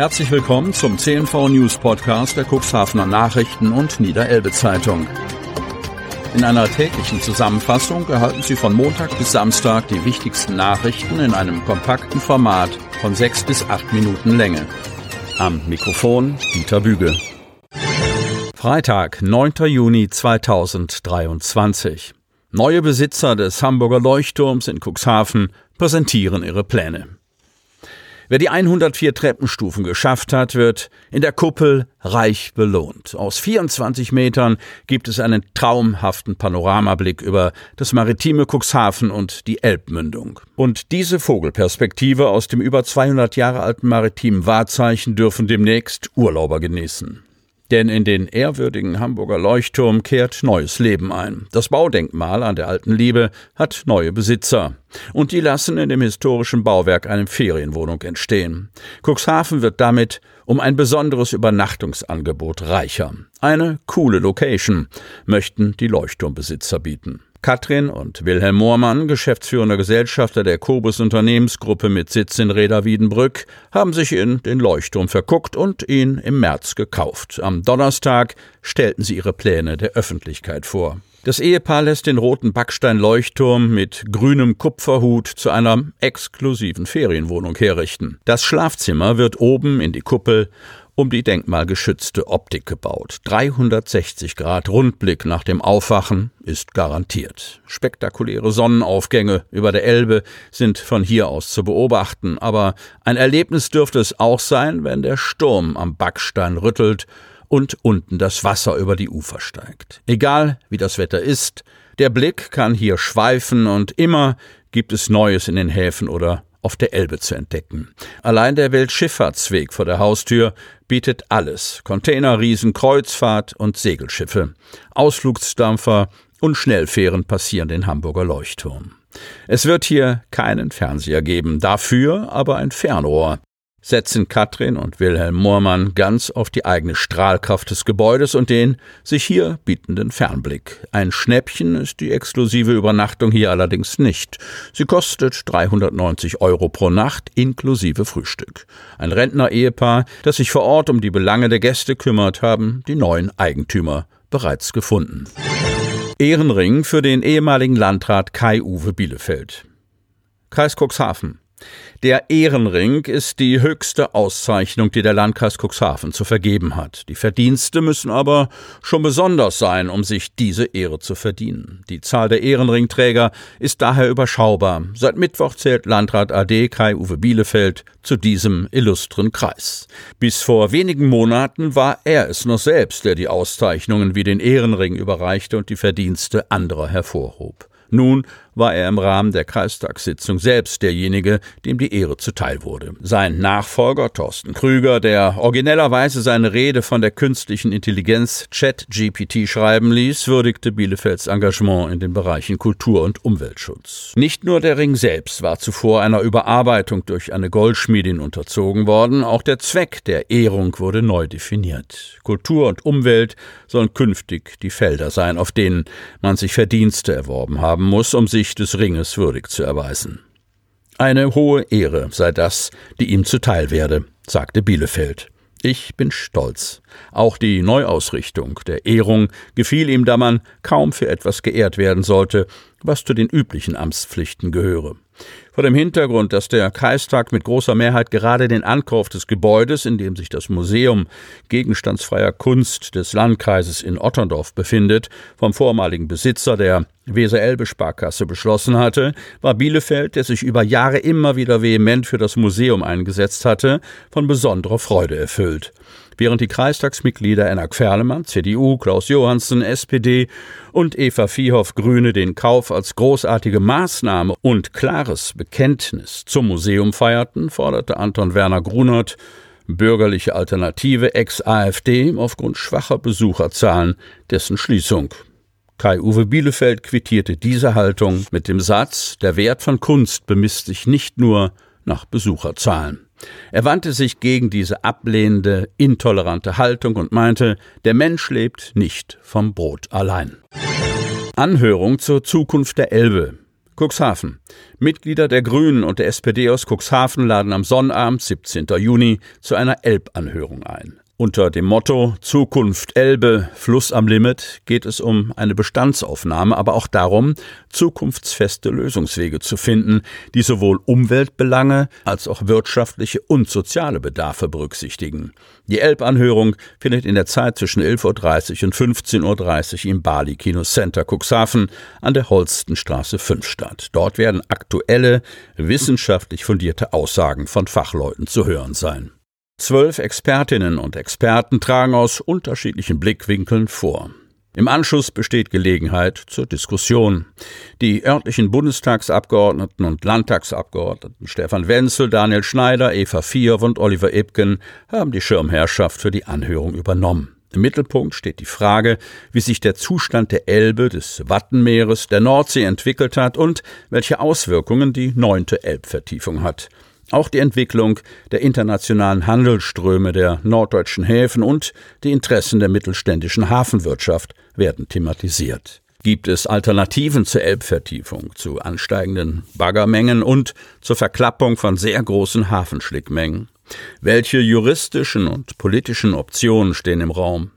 Herzlich willkommen zum CNV News Podcast der Cuxhavener Nachrichten und Niederelbe Zeitung. In einer täglichen Zusammenfassung erhalten Sie von Montag bis Samstag die wichtigsten Nachrichten in einem kompakten Format von sechs bis acht Minuten Länge. Am Mikrofon Dieter Büge. Freitag, 9. Juni 2023. Neue Besitzer des Hamburger Leuchtturms in Cuxhaven präsentieren ihre Pläne. Wer die 104 Treppenstufen geschafft hat, wird in der Kuppel reich belohnt. Aus 24 Metern gibt es einen traumhaften Panoramablick über das maritime Cuxhaven und die Elbmündung. Und diese Vogelperspektive aus dem über 200 Jahre alten maritimen Wahrzeichen dürfen demnächst Urlauber genießen. Denn in den ehrwürdigen Hamburger Leuchtturm kehrt neues Leben ein. Das Baudenkmal an der alten Liebe hat neue Besitzer. Und die lassen in dem historischen Bauwerk eine Ferienwohnung entstehen. Cuxhaven wird damit um ein besonderes Übernachtungsangebot reicher. Eine coole Location möchten die Leuchtturmbesitzer bieten. Katrin und Wilhelm Moormann, geschäftsführender Gesellschafter der Kobus Unternehmensgruppe mit Sitz in Reda Wiedenbrück, haben sich in den Leuchtturm verguckt und ihn im März gekauft. Am Donnerstag stellten sie ihre Pläne der Öffentlichkeit vor. Das Ehepaar lässt den roten Backstein-Leuchtturm mit grünem Kupferhut zu einer exklusiven Ferienwohnung herrichten. Das Schlafzimmer wird oben in die Kuppel um die denkmalgeschützte Optik gebaut. 360 Grad Rundblick nach dem Aufwachen ist garantiert. Spektakuläre Sonnenaufgänge über der Elbe sind von hier aus zu beobachten, aber ein Erlebnis dürfte es auch sein, wenn der Sturm am Backstein rüttelt und unten das Wasser über die Ufer steigt. Egal wie das Wetter ist, der Blick kann hier schweifen und immer gibt es Neues in den Häfen oder auf der Elbe zu entdecken. Allein der Weltschifffahrtsweg vor der Haustür bietet alles. Container, Riesen, Kreuzfahrt und Segelschiffe. Ausflugsdampfer und Schnellfähren passieren den Hamburger Leuchtturm. Es wird hier keinen Fernseher geben, dafür aber ein Fernrohr setzen Katrin und Wilhelm Moormann ganz auf die eigene Strahlkraft des Gebäudes und den sich hier bietenden Fernblick. Ein Schnäppchen ist die exklusive Übernachtung hier allerdings nicht. Sie kostet 390 Euro pro Nacht inklusive Frühstück. Ein Rentner-Ehepaar, das sich vor Ort um die Belange der Gäste kümmert, haben die neuen Eigentümer bereits gefunden. Ehrenring für den ehemaligen Landrat Kai-Uwe Bielefeld. Kreis Cuxhaven. Der Ehrenring ist die höchste Auszeichnung, die der Landkreis Cuxhaven zu vergeben hat. Die Verdienste müssen aber schon besonders sein, um sich diese Ehre zu verdienen. Die Zahl der Ehrenringträger ist daher überschaubar. Seit Mittwoch zählt Landrat AD Kai-Uwe Bielefeld zu diesem illustren Kreis. Bis vor wenigen Monaten war er es noch selbst, der die Auszeichnungen wie den Ehrenring überreichte und die Verdienste anderer hervorhob. Nun war er im Rahmen der Kreistagssitzung selbst derjenige, dem die Ehre zuteil wurde. Sein Nachfolger Thorsten Krüger, der originellerweise seine Rede von der künstlichen Intelligenz ChatGPT schreiben ließ, würdigte Bielefelds Engagement in den Bereichen Kultur und Umweltschutz. Nicht nur der Ring selbst war zuvor einer Überarbeitung durch eine Goldschmiedin unterzogen worden, auch der Zweck der Ehrung wurde neu definiert. Kultur und Umwelt sollen künftig die Felder sein, auf denen man sich Verdienste erworben haben muss, um sich des Ringes würdig zu erweisen. Eine hohe Ehre sei das, die ihm zuteil werde, sagte Bielefeld. Ich bin stolz. Auch die Neuausrichtung der Ehrung gefiel ihm, da man kaum für etwas geehrt werden sollte, was zu den üblichen Amtspflichten gehöre. Vor dem Hintergrund, dass der Kreistag mit großer Mehrheit gerade den Ankauf des Gebäudes, in dem sich das Museum gegenstandsfreier Kunst des Landkreises in Otterndorf befindet, vom vormaligen Besitzer der Weser-Elbe-Sparkasse beschlossen hatte, war Bielefeld, der sich über Jahre immer wieder vehement für das Museum eingesetzt hatte, von besonderer Freude erfüllt während die Kreistagsmitglieder Enna Querlemann, CDU, Klaus Johansen, SPD und Eva Viehoff, Grüne, den Kauf als großartige Maßnahme und klares Bekenntnis zum Museum feierten, forderte Anton Werner Grunert, bürgerliche Alternative ex-AfD, aufgrund schwacher Besucherzahlen dessen Schließung. Kai-Uwe Bielefeld quittierte diese Haltung mit dem Satz, der Wert von Kunst bemisst sich nicht nur nach Besucherzahlen. Er wandte sich gegen diese ablehnende, intolerante Haltung und meinte, der Mensch lebt nicht vom Brot allein. Anhörung zur Zukunft der Elbe. Cuxhaven. Mitglieder der Grünen und der SPD aus Cuxhaven laden am Sonnabend, 17. Juni, zu einer Elbanhörung ein. Unter dem Motto Zukunft Elbe, Fluss am Limit geht es um eine Bestandsaufnahme, aber auch darum, zukunftsfeste Lösungswege zu finden, die sowohl Umweltbelange als auch wirtschaftliche und soziale Bedarfe berücksichtigen. Die Elbanhörung findet in der Zeit zwischen 11.30 Uhr und 15.30 Uhr im Bali Kino Center Cuxhaven an der Holstenstraße 5 statt. Dort werden aktuelle, wissenschaftlich fundierte Aussagen von Fachleuten zu hören sein. Zwölf Expertinnen und Experten tragen aus unterschiedlichen Blickwinkeln vor. Im Anschluss besteht Gelegenheit zur Diskussion. Die örtlichen Bundestagsabgeordneten und Landtagsabgeordneten Stefan Wenzel, Daniel Schneider, Eva Vierw und Oliver Ibken haben die Schirmherrschaft für die Anhörung übernommen. Im Mittelpunkt steht die Frage, wie sich der Zustand der Elbe, des Wattenmeeres, der Nordsee entwickelt hat und welche Auswirkungen die neunte Elbvertiefung hat. Auch die Entwicklung der internationalen Handelsströme der norddeutschen Häfen und die Interessen der mittelständischen Hafenwirtschaft werden thematisiert. Gibt es Alternativen zur Elbvertiefung, zu ansteigenden Baggermengen und zur Verklappung von sehr großen Hafenschlickmengen? Welche juristischen und politischen Optionen stehen im Raum?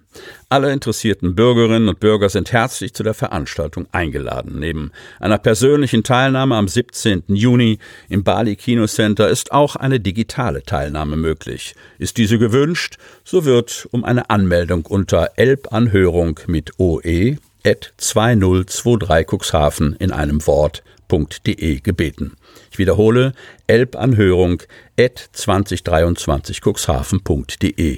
Alle interessierten Bürgerinnen und Bürger sind herzlich zu der Veranstaltung eingeladen. Neben einer persönlichen Teilnahme am 17. Juni im Bali Kino Center ist auch eine digitale Teilnahme möglich. Ist diese gewünscht, so wird um eine Anmeldung unter Elbanhörung mit OE at 2023 Cuxhaven in einem Wort.de gebeten. Ich wiederhole, elbanhörung at 2023 cuxhaven.de.